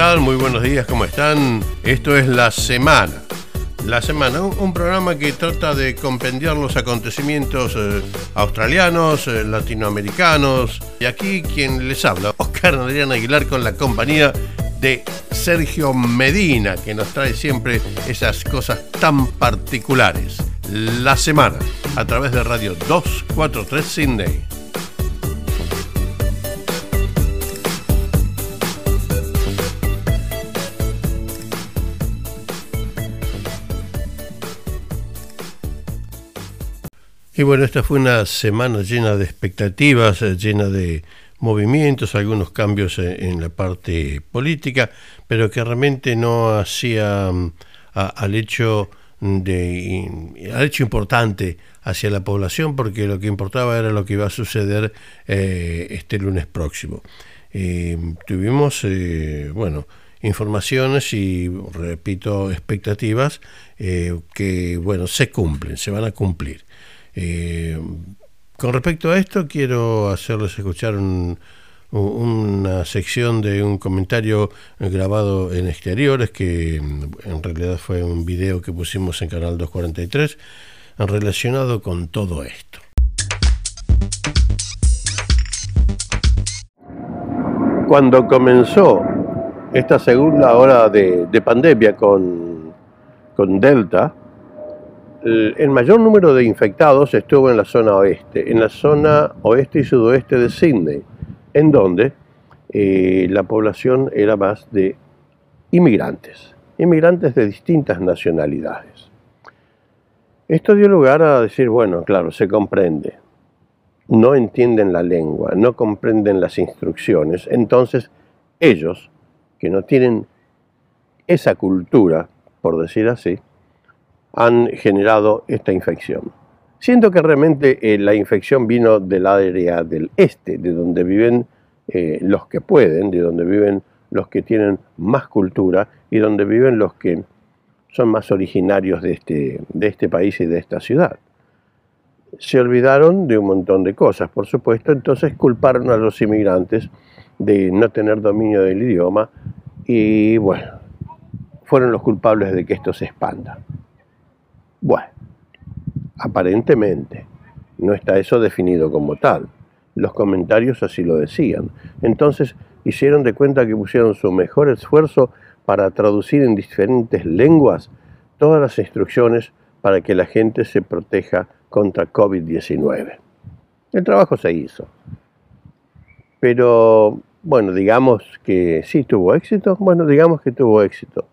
Muy buenos días, ¿cómo están? Esto es La Semana. La Semana, un, programa que trata de compendiar los acontecimientos eh, australianos, eh, latinoamericanos. Y aquí quien les habla, Oscar Adrián Aguilar, con la compañía de Sergio Medina, que nos trae siempre esas cosas tan particulares. La Semana, a través de Radio 243 Sydney. Y bueno, esta fue una semana llena de expectativas, eh, llena de movimientos, algunos cambios en, la parte política, pero que realmente no hacía mm, al hecho de al hecho importante hacia la población porque lo que importaba era lo que iba a suceder eh, este lunes próximo. Eh, tuvimos, bueno, informaciones y, repito, expectativas que, bueno, se cumplen, se van a cumplir. Eh, con respecto a esto, quiero hacerles escuchar una sección de un comentario grabado en exteriores, que en realidad fue un video que pusimos en Canal 243, relacionado con todo esto. Cuando comenzó esta segunda hora de, pandemia con, con Delta, el mayor número de infectados estuvo en la zona oeste, en la zona oeste y sudoeste de Sydney, en donde eh, la población era más de inmigrantes, inmigrantes de distintas nacionalidades. Esto dio lugar a decir, bueno, claro, se comprende, no entienden la lengua, no comprenden las instrucciones, entonces ellos, que no tienen esa cultura, por decir así, han generado esta infección. Siento que realmente eh, la infección vino del área del este, de donde viven eh, los que pueden, de donde viven los que tienen más cultura y donde viven los que son más originarios de este, de este país y de esta ciudad. Se olvidaron de un montón de cosas, por supuesto, entonces culparon a los inmigrantes de no tener dominio del idioma y bueno, fueron los culpables de que esto se expanda. Bueno, aparentemente no está eso definido como tal. Los comentarios así lo decían. Entonces hicieron de cuenta que pusieron su mejor esfuerzo para traducir en diferentes lenguas todas las instrucciones para que la gente se proteja contra COVID-19. El trabajo se hizo. Pero, bueno, digamos que sí tuvo éxito. Bueno, digamos que tuvo éxito.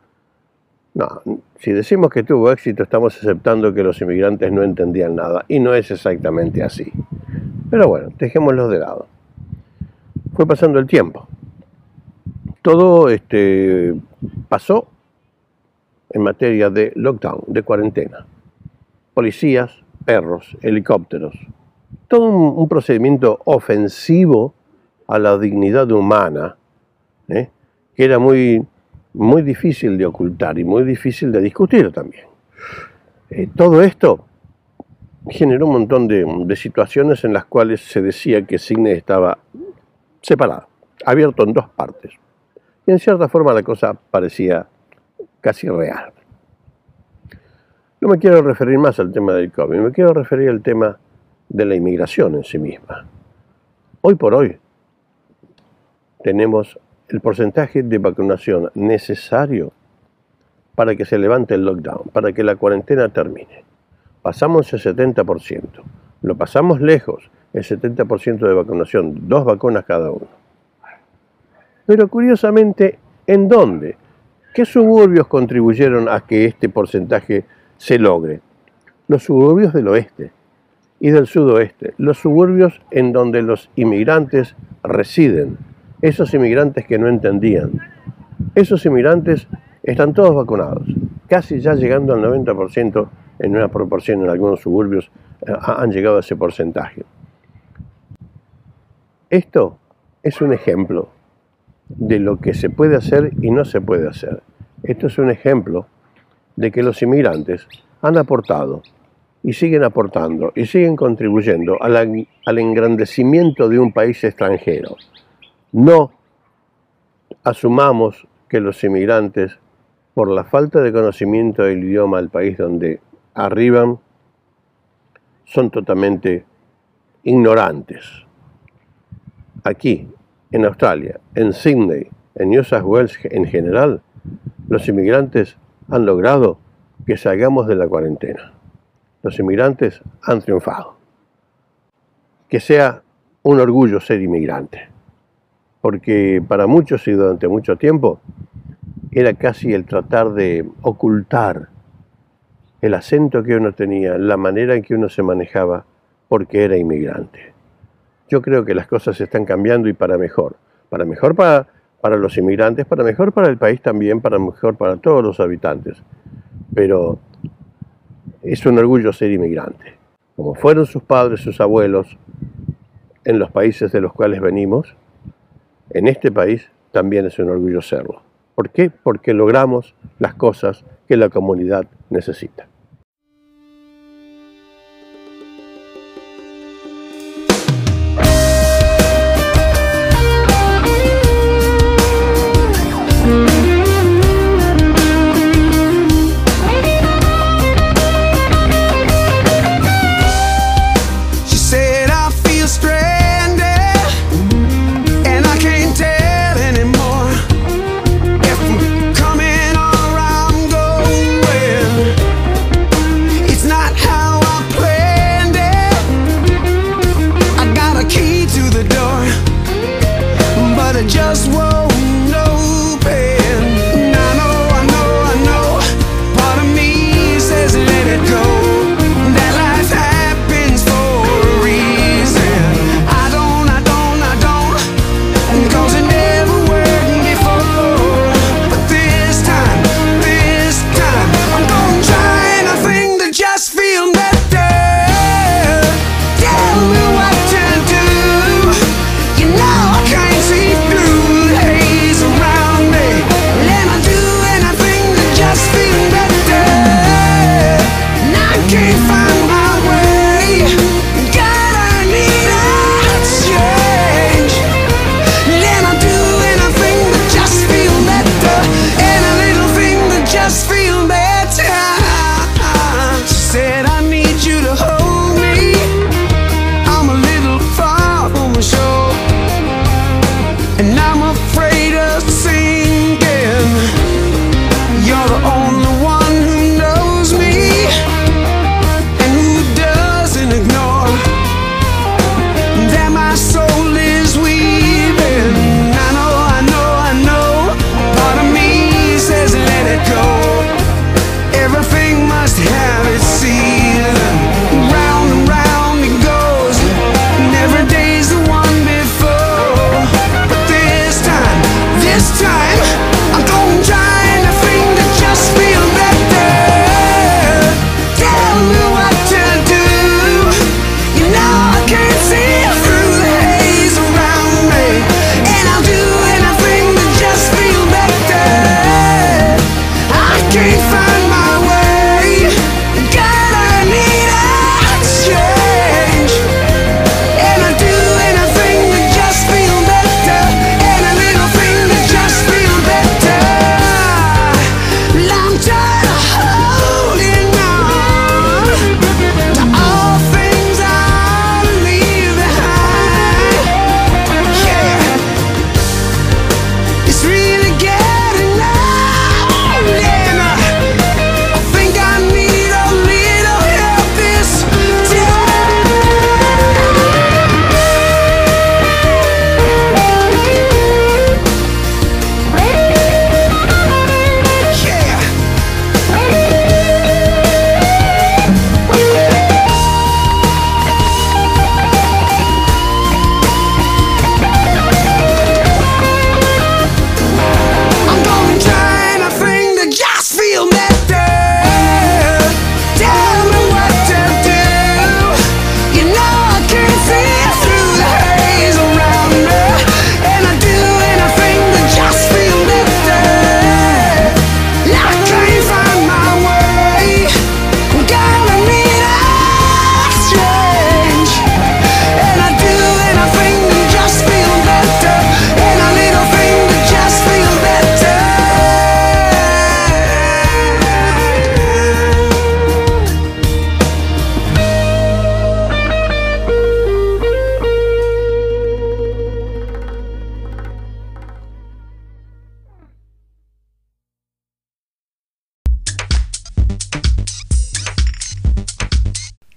No, si decimos que tuvo éxito, estamos aceptando que los inmigrantes no entendían nada, y no es exactamente así. Pero bueno, dejémoslo de lado. Fue pasando el tiempo. Todo este, pasó en materia de lockdown, de cuarentena. Policías, perros, helicópteros. Todo un, procedimiento ofensivo a la dignidad humana, ¿eh? que era muy muy difícil de ocultar y muy difícil de discutir también. Eh, todo esto generó un montón de, situaciones en las cuales se decía que Sydney estaba separado, abierto en dos partes. Y en cierta forma la cosa parecía casi real. No me quiero referir más al tema del COVID, me quiero referir al tema de la inmigración en sí misma. Hoy por hoy tenemos el porcentaje de vacunación necesario para que se levante el lockdown, para que la cuarentena termine. Pasamos el 70%, lo pasamos lejos, el 70% de vacunación, dos vacunas cada uno. Pero curiosamente, ¿en dónde? ¿Qué suburbios contribuyeron a que este porcentaje se logre? Los suburbios del oeste y del sudoeste, los suburbios en donde los inmigrantes residen, esos inmigrantes que no entendían. Esos inmigrantes están todos vacunados, casi ya llegando al 90% en una proporción en algunos suburbios eh, han llegado a ese porcentaje. Esto es un ejemplo de lo que se puede hacer y no se puede hacer. Esto es un ejemplo de que los inmigrantes han aportado y siguen aportando y siguen contribuyendo al, al engrandecimiento de un país extranjero no asumamos que los inmigrantes, por la falta de conocimiento del idioma del país donde arriban, son totalmente ignorantes. Aquí, en Australia, en Sydney, en New South Wales en general, los inmigrantes han logrado que salgamos de la cuarentena. Los inmigrantes han triunfado. Que sea un orgullo ser inmigrante, porque para muchos y durante mucho tiempo era casi el tratar de ocultar el acento que uno tenía, la manera en que uno se manejaba, porque era inmigrante. Yo creo que las cosas están cambiando y para mejor. Para mejor para, para los inmigrantes, para mejor para el país también, para mejor para todos los habitantes. Pero es un orgullo ser inmigrante. Como fueron sus padres, sus abuelos, en los países de los cuales venimos, en este país también es un orgullo serlo. ¿Por qué? Porque logramos las cosas que la comunidad necesita.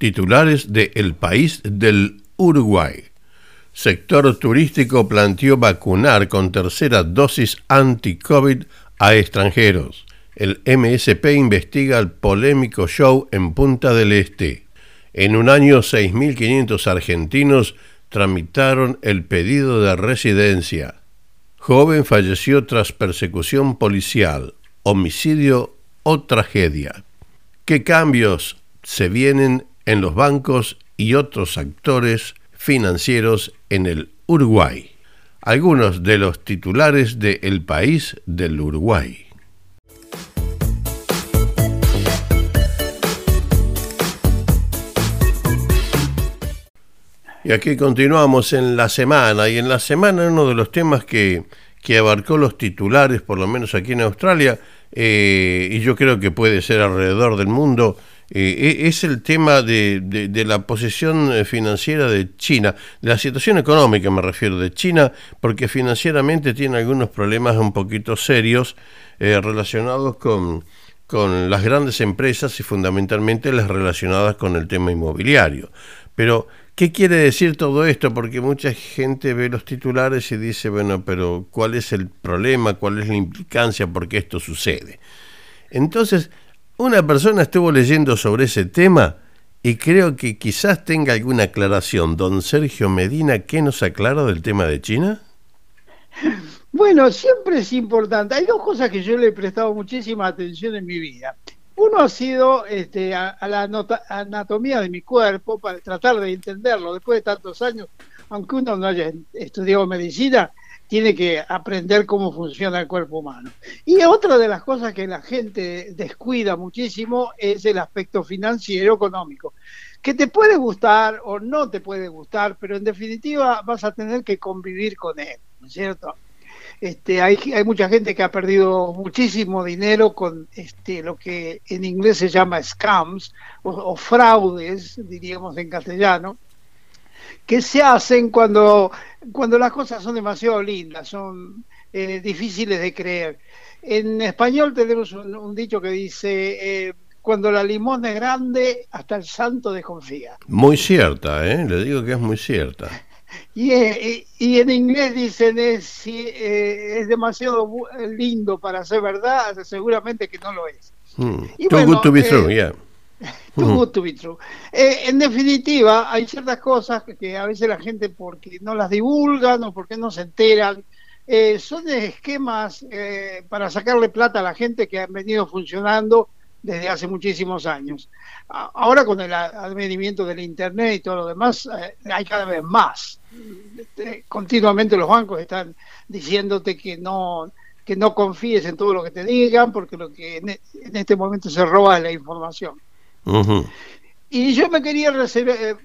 Titulares de El País del Uruguay. Sector turístico planteó vacunar con tercera dosis anti-COVID a extranjeros. El MSP investiga el polémico show en Punta del Este. En un año, 6.500 argentinos tramitaron el pedido de residencia. Joven falleció tras persecución policial, homicidio o tragedia. ¿Qué cambios se vienen en los bancos y otros actores financieros en el Uruguay? Algunos de los titulares de El País del Uruguay. Y aquí continuamos en la semana, y en la semana uno de los temas que, que abarcó los titulares, por lo menos aquí en Australia, eh, y yo creo que puede ser alrededor del mundo, eh, e, es el tema de, de, la posición eh, financiera de China, de la situación económica me refiero de China, porque financieramente tiene algunos problemas un poquito serios relacionados con, con las grandes empresas y fundamentalmente las relacionadas con el tema inmobiliario. Pero ¿Qué quiere decir todo esto? Porque mucha gente ve los titulares y dice, bueno, pero ¿cuál es el problema? ¿Cuál es la implicancia? ¿Por qué esto sucede? Entonces, una persona estuvo leyendo sobre ese tema y creo que quizás tenga alguna aclaración. Don Sergio Medina, ¿qué nos aclara del tema de China? Bueno, siempre es importante. Hay dos cosas que yo le he prestado muchísima atención en mi vida. Uno ha sido este, a, la anatomía de mi cuerpo para tratar de entenderlo. Después de tantos años, aunque uno no haya estudiado medicina, tiene que aprender cómo funciona el cuerpo humano. Y otra de las cosas que la gente descuida muchísimo es el aspecto financiero económico, que te puede gustar o no te puede gustar, pero en definitiva vas a tener que convivir con él, ¿no es cierto? Este, hay, hay mucha gente que ha perdido muchísimo dinero con este, lo que en inglés se llama scams o, fraudes, diríamos en castellano, que se hacen cuando, cuando las cosas son demasiado lindas, son eh, difíciles de creer. En español tenemos un, dicho que dice, eh, cuando la limón es grande, hasta el santo desconfía. Muy cierta, ¿eh? le digo que es muy cierta. Y, y, en inglés dicen es, si, eh, es demasiado lindo para ser verdad, seguramente que no lo es. Mm. Too good to be true, yeah. Too mm. good to be true. Eh, en definitiva, hay ciertas cosas que a veces la gente, porque no las divulgan o porque no se enteran, eh, son esquemas para sacarle plata a la gente que han venido funcionando desde hace muchísimos años. Ahora con el advenimiento del Internet y todo lo demás, eh, hay cada vez más. Este, continuamente los bancos están diciéndote que no que no confíes en todo lo que te digan, porque lo que en, e, este momento se roba es la información. Y yo me quería reservar, eh,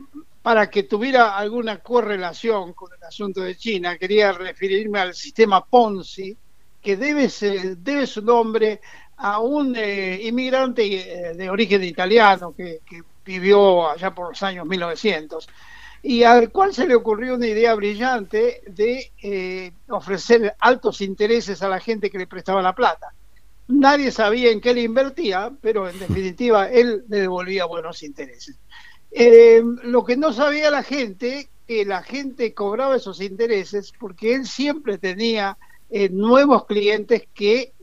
para que tuviera alguna correlación con el asunto de China, quería referirme al sistema Ponzi, que debe, su nombre a un eh, inmigrante eh, de origen italiano que, vivió allá por los años 1900 y al cual se le ocurrió una idea brillante de ofrecer altos intereses a la gente que le prestaba la plata. Nadie sabía en qué le invertía, pero en definitiva él le devolvía buenos intereses. lo que no sabía la gente, que la gente cobraba esos intereses porque él siempre tenía nuevos clientes que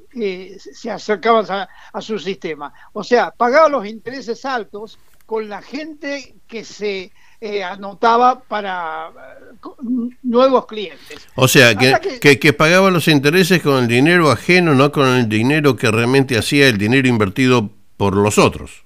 se acercaban a, su sistema. O sea, pagaba los intereses altos con la gente que se eh, anotaba para nuevos clientes. O sea, que, que, que, pagaba los intereses con el dinero ajeno, no con el dinero que realmente hacía el dinero invertido por los otros.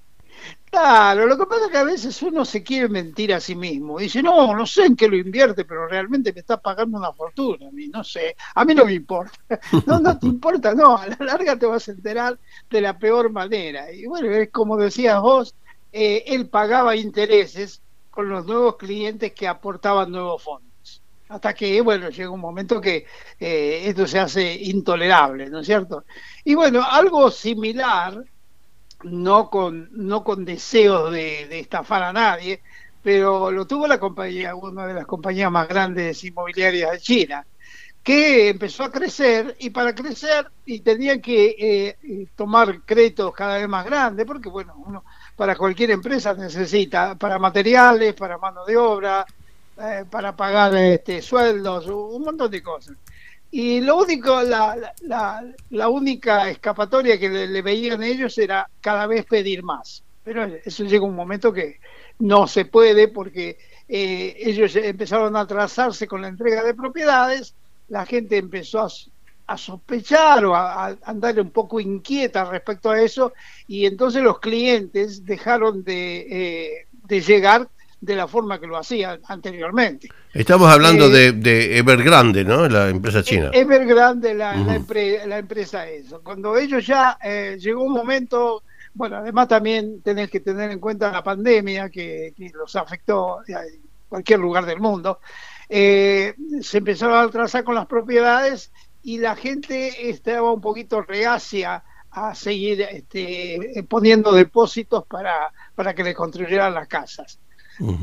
Claro, lo que pasa es que a veces uno se quiere mentir a sí mismo. Dice, no, no sé en qué lo invierte, pero realmente me está pagando una fortuna. A mí no sé, a mí no me importa. No, no te importa, no, a la larga te vas a enterar de la peor manera. Y bueno, es como decías vos, eh, él pagaba intereses con los nuevos clientes que aportaban nuevos fondos. Hasta que, bueno, llega un momento que eh, esto se hace intolerable, ¿no es cierto? Y bueno, algo similar no con, no con deseos de, estafar a nadie, pero lo tuvo la compañía, una de las compañías más grandes inmobiliarias de China, que empezó a crecer y para crecer y tenía que eh, tomar créditos cada vez más grandes, porque bueno, uno para cualquier empresa necesita para materiales, para mano de obra, eh, para pagar este, sueldos, un montón de cosas. Y lo único, la, la, la única escapatoria que le, veían ellos era cada vez pedir más. Pero eso llega un momento que no se puede porque eh, ellos empezaron a atrasarse con la entrega de propiedades, la gente empezó a, sospechar o a, andar un poco inquieta respecto a eso y entonces los clientes dejaron de, eh, de llegar de la forma que lo hacían anteriormente. Estamos hablando eh, de, Evergrande, ¿no? La empresa china. Evergrande, la, la, empresa eso. Cuando ellos ya eh, llegó un momento, bueno, además también tenés que tener en cuenta la pandemia que, los afectó en cualquier lugar del mundo, eh, se empezaron a atrasar con las propiedades y la gente estaba un poquito reacia a seguir este, poniendo depósitos para, para que le construyeran las casas.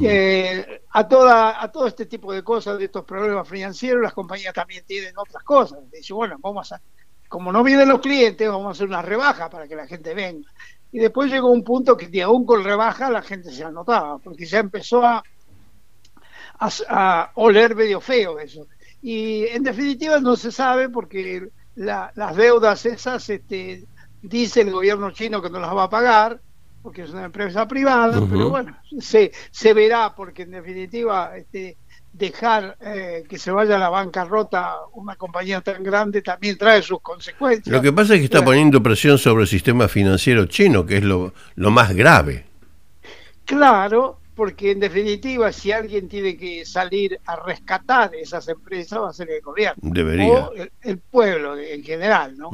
Eh, a, toda, a todo este tipo de cosas, de estos problemas financieros, las compañías también tienen otras cosas. Dice, bueno, vamos a, como no vienen los clientes, vamos a hacer una rebaja para que la gente venga. Y después llegó un punto que aún con rebaja la gente se anotaba, porque ya empezó a, a, oler medio feo eso. Y en definitiva no se sabe porque las deudas esas este, dice el gobierno chino que no las va a pagar porque es una empresa privada, pero bueno, se, se verá, porque en definitiva este, dejar eh, que se vaya a la bancarrota una compañía tan grande también trae sus consecuencias. Lo que pasa es que está poniendo presión sobre el sistema financiero chino, que es lo, lo más grave. Claro, porque en definitiva si alguien tiene que salir a rescatar esas empresas va a ser el gobierno. Debería. o el, pueblo en general no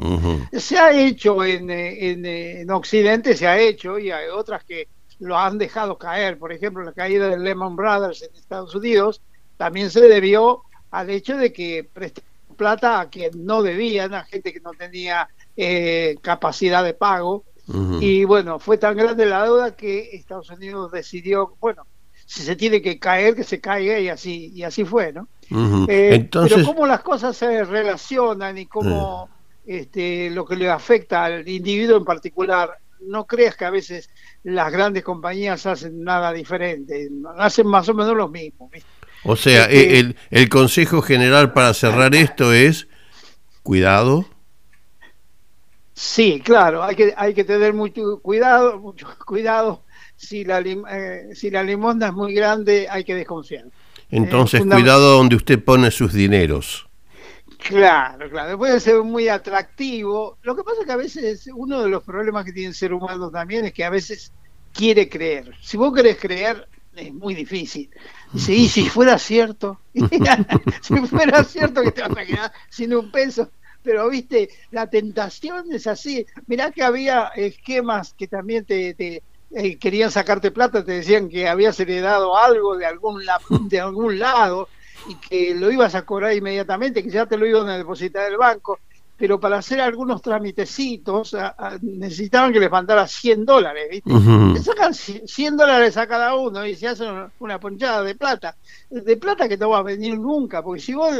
se ha hecho en, en, en, Occidente se ha hecho y hay otras que lo han dejado caer. Por ejemplo la caída de Lehman Brothers en Estados Unidos también se debió al hecho de que prestaron plata a quien no debían a gente que no tenía eh, capacidad de pago y bueno, fue tan grande la deuda que Estados Unidos decidió, bueno, si se tiene que caer, que se caiga y así, y así fue, ¿no? Eh, Entonces... Pero cómo las cosas se relacionan y cómo este, lo que le afecta al individuo en particular, no creas que a veces las grandes compañías hacen nada diferente, hacen más o menos lo mismo. O sea, este el, el consejo general para cerrar esto es cuidado Sí, claro, hay que, hay que tener mucho cuidado, mucho cuidado. Si la, eh, si la limonda es muy grande, hay que desconfiar. Entonces, cuidado donde usted pone sus dineros. Claro, claro, puede ser muy atractivo. Lo que pasa es que a veces uno de los problemas que tiene el ser humano también es que a veces quiere creer. Si vos querés creer, es muy difícil. Dice, y si fuera cierto, si fuera cierto que te vas a quedar sin un peso, pero viste, la tentación es así. Mirá que había esquemas que también te, eh, querían sacarte plata, te decían que habías heredado algo de algún, de algún lado y que lo ibas a cobrar inmediatamente, que ya te lo iban a depositar el banco, pero para hacer algunos tramitecitos necesitaban que les mandara 100 dólares, ¿viste? Le sacan 100 dólares a cada uno y se hacen una ponchada de plata, de plata que no va a venir nunca, porque si vos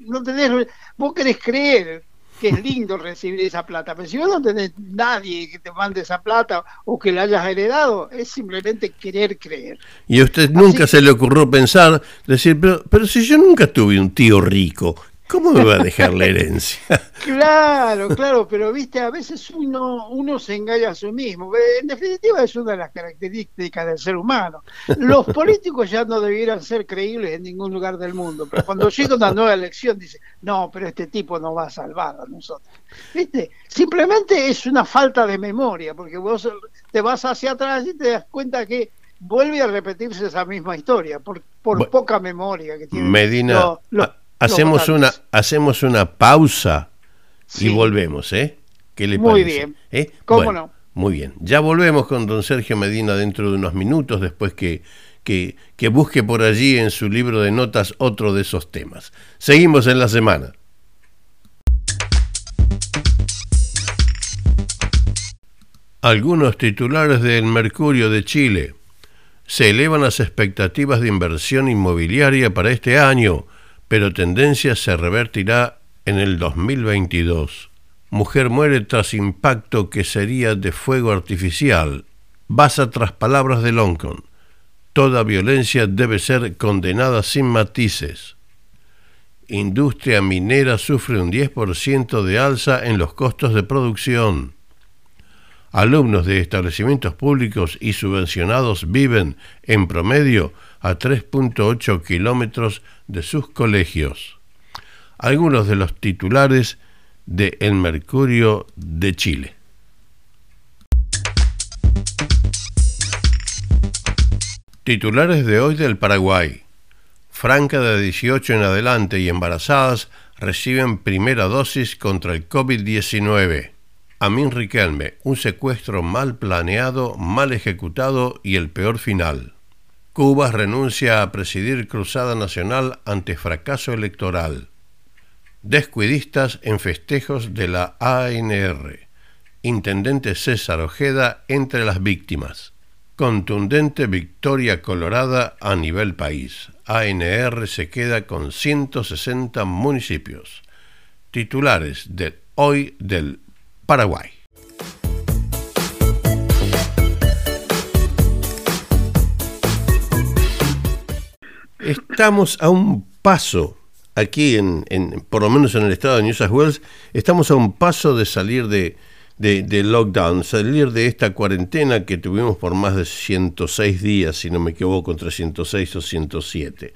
no tenés, vos querés creer que es lindo recibir esa plata, pero si vos no tenés nadie que te mande esa plata o que la hayas heredado, es simplemente querer creer. Y a usted nunca se le ocurrió pensar, decir, pero, pero si yo nunca tuve un tío rico, ¿Cómo me va a dejar la herencia? claro, claro, pero viste, a veces uno, uno se engaña a sí mismo. En definitiva es una de las características del ser humano. Los políticos ya no debieran ser creíbles en ningún lugar del mundo, pero cuando llega una nueva elección dice, no, pero este tipo nos va a salvar a nosotros. ¿Viste? Simplemente es una falta de memoria, porque vos te vas hacia atrás y te das cuenta que vuelve a repetirse esa misma historia, por, por poca memoria que tiene. Medina, Hacemos una, hacemos una pausa y volvemos, ¿eh? ¿Qué le Muy parece? bien. ¿Eh? ¿Cómo no? Muy bien. Ya volvemos con don Sergio Medina dentro de unos minutos, después que, que, que busque por allí en su libro de notas otro de esos temas. Seguimos en la semana. Algunos titulares del Mercurio de Chile. Se elevan las expectativas de inversión inmobiliaria para este año pero tendencia se revertirá en el 2022. Mujer muere tras impacto que sería de fuego artificial. Basa tras palabras de Loncon. Toda violencia debe ser condenada sin matices. Industria minera sufre un 10% de alza en los costos de producción. Alumnos de establecimientos públicos y subvencionados viven, en promedio, a 3.8 kilómetros de sus colegios. Algunos de los titulares de El Mercurio de Chile. Titulares de hoy del Paraguay. Franca de 18 en adelante y embarazadas reciben primera dosis contra el COVID-19. Amin Riquelme, un secuestro mal planeado, mal ejecutado y el peor final. Cuba renuncia a presidir Cruzada Nacional ante fracaso electoral. Descuidistas en festejos de la ANR. Intendente César Ojeda entre las víctimas. Contundente victoria colorada a nivel país. ANR se queda con 160 municipios. Titulares de hoy del Paraguay. Estamos a un paso aquí, en, por lo menos en el estado de New South Wales, estamos a un paso de salir de, de, lockdown, salir de esta cuarentena que tuvimos por más de 106 días, si no me equivoco, entre 106 o 107.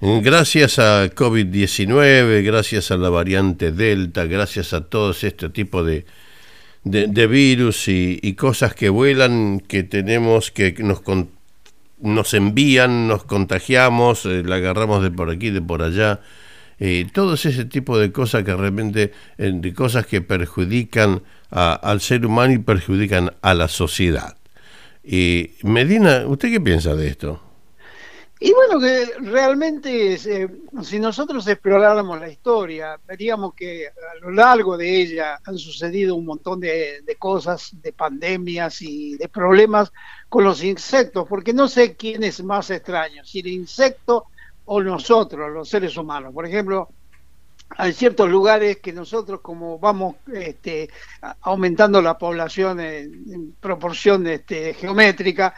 Gracias a COVID-19, gracias a la variante Delta, gracias a todo este tipo de, de, virus y, cosas que vuelan, que tenemos, que nos, nos envían, nos contagiamos, eh, la agarramos de por aquí, de por allá. Eh, todo ese tipo de cosas que realmente, eh, de cosas que perjudican al ser humano y perjudican a la sociedad. Y Medina, ¿usted qué piensa de esto? Y bueno, que realmente eh, si nosotros exploráramos la historia, veríamos que a lo largo de ella han sucedido un montón de, cosas, de pandemias y de problemas con los insectos, porque no sé quién es más extraño, si el insecto o nosotros, los seres humanos. Por ejemplo, hay ciertos lugares que nosotros como vamos este, aumentando la población en, proporción este, geométrica,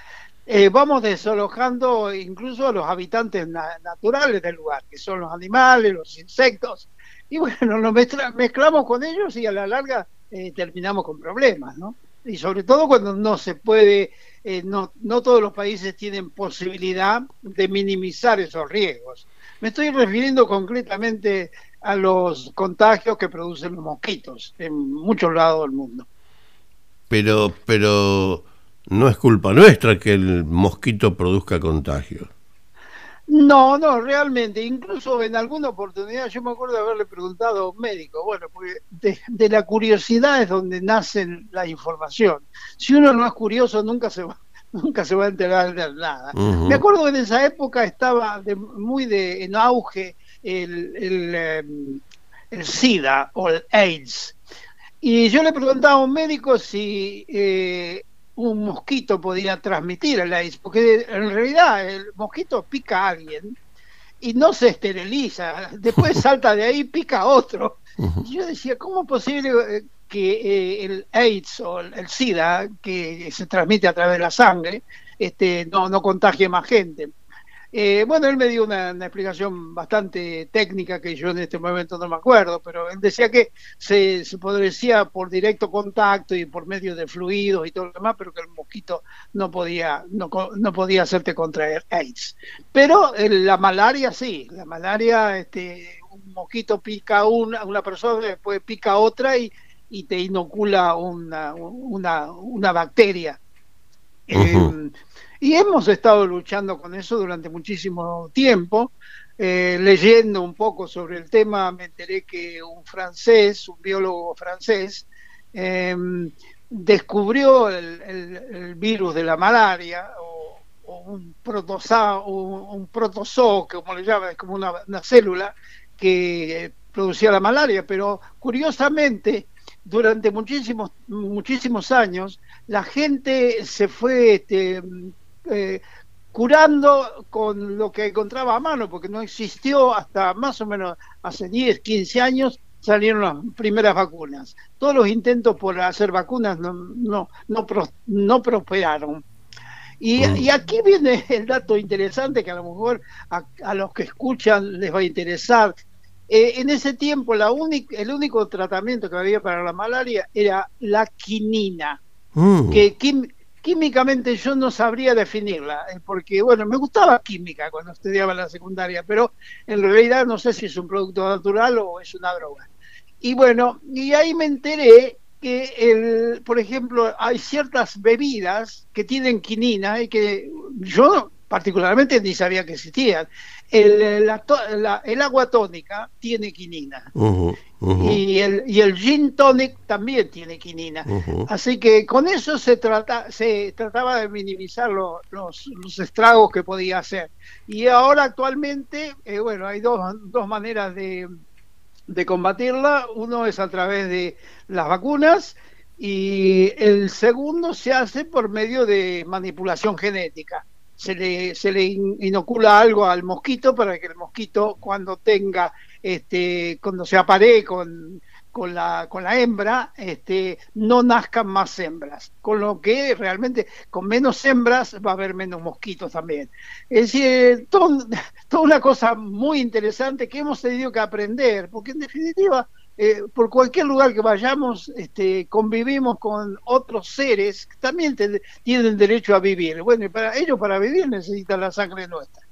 eh, vamos desalojando incluso a los habitantes naturales del lugar, que son los animales, los insectos, y bueno, nos mezclamos con ellos y a la larga eh, terminamos con problemas, ¿no? Y sobre todo cuando no se puede, eh, no, no todos los países tienen posibilidad de minimizar esos riesgos. Me estoy refiriendo concretamente a los contagios que producen los mosquitos en muchos lados del mundo. Pero, pero no es culpa nuestra que el mosquito produzca contagio. No, no, realmente, incluso en alguna oportunidad yo me acuerdo de haberle preguntado a un médico, bueno, porque de, la curiosidad es donde nace la información. Si uno no es curioso nunca se va, nunca se va a enterar de nada. Me acuerdo que en esa época estaba muy de, en auge el, el, em, el SIDA o el AIDS. Y yo le preguntaba a un médico si eh, un mosquito podía transmitir el AIDS, porque en realidad el mosquito pica a alguien y no se esteriliza, después salta de ahí y pica a otro. Y yo decía, ¿cómo es posible eh, que eh, el AIDS o el SIDA, que se transmite a través de la sangre, este, no, no contagie más gente? Eh, bueno, él me dio una, explicación bastante técnica que yo en este momento no me acuerdo, pero él decía que se, se podría por directo contacto y por medio de fluidos y todo lo demás, pero que el mosquito no podía, no, no podía hacerte contraer AIDS. Pero la malaria sí, la malaria, este, un mosquito pica a una, una persona, después pica a otra y, y te inocula una, una, una bacteria. Y hemos estado luchando con eso durante muchísimo tiempo. Eh, leyendo un poco sobre el tema, me enteré que un francés, un biólogo francés, em, descubrió el, virus de la malaria o, un, protozoo, un, protozoo, como le llaman, es como una, célula que producía la malaria, pero curiosamente durante muchísimos muchísimos años la gente se fue este, eh, curando con lo que encontraba a mano, porque no existió hasta más o menos hace 10, 15 años salieron las primeras vacunas. Todos los intentos por hacer vacunas no, no, no, no prosperaron. Y, mm. y, aquí viene el dato interesante que a lo mejor a, los que escuchan les va a interesar. Eh, en ese tiempo la el único tratamiento que había para la malaria era la quinina, mm. que químicamente yo no sabría definirla, eh, porque bueno, me gustaba química cuando estudiaba la secundaria, pero en realidad no sé si es un producto natural o es una droga. Y bueno, y ahí me enteré que, el, por ejemplo, hay ciertas bebidas que tienen quinina y que yo particularmente ni sabía que existían. El, el agua tónica tiene quinina Y, el, y el gin tonic también tiene quinina. Así que con eso se, trata, se trataba de minimizar los, los, estragos que podía hacer. Y ahora actualmente, eh, bueno, hay dos, dos maneras de, de combatirla. Uno es a través de las vacunas y el segundo se hace por medio de manipulación genética. Se le, se le inocula algo al mosquito para que el mosquito cuando tenga, este, cuando se aparee con con la, con la hembra, este, no nazcan más hembras, con lo que realmente con menos hembras va a haber menos mosquitos también. Es decir, toda una cosa muy interesante que hemos tenido que aprender, porque en definitiva, eh, por cualquier lugar que vayamos, este, convivimos con otros seres que también tienen derecho a vivir. Bueno, y para ellos para vivir necesitan la sangre nuestra.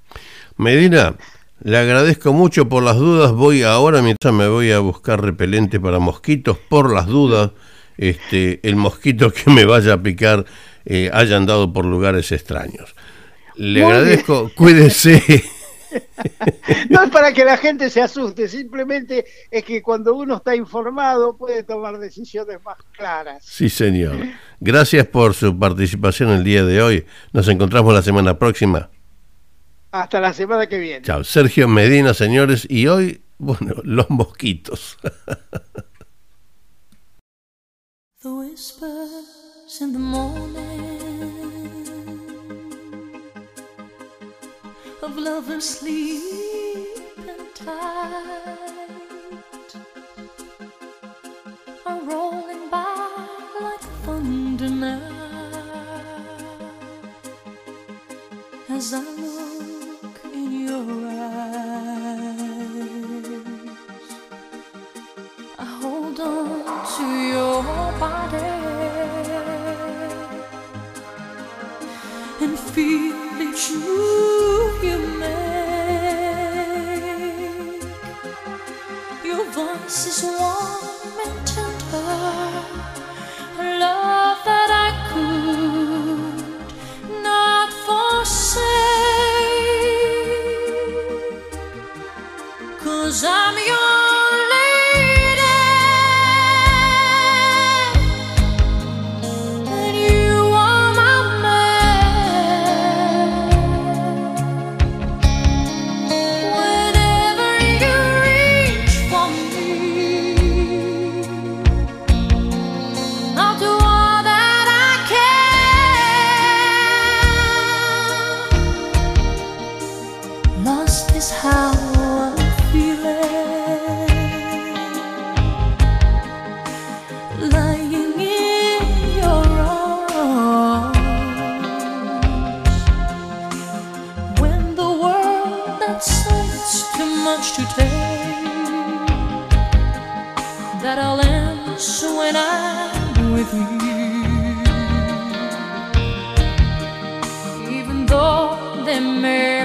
Medina, le agradezco mucho por las dudas. Voy ahora, mientras me voy a buscar repelente para mosquitos, por las dudas, este, el mosquito que me vaya a picar eh, haya andado por lugares extraños. Le agradezco, cuídese. No es para que la gente se asuste, simplemente es que cuando uno está informado puede tomar decisiones más claras. Sí, señor. Gracias por su participación el día de hoy. Nos encontramos la semana próxima. Hasta la semana que viene. Chao, Sergio Medina, señores, y hoy, bueno, los mosquitos. the of lovers sleep and tight are rolling by like thunder now as I look in your eyes. I hold on to your body and feel each move you make. Your voice is warm much to take that I'll answer when I'm with you. Even though they may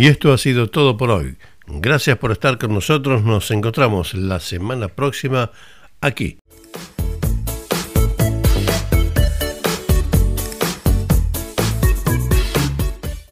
Y esto ha sido todo por hoy. Gracias por estar con nosotros. Nos encontramos la semana próxima aquí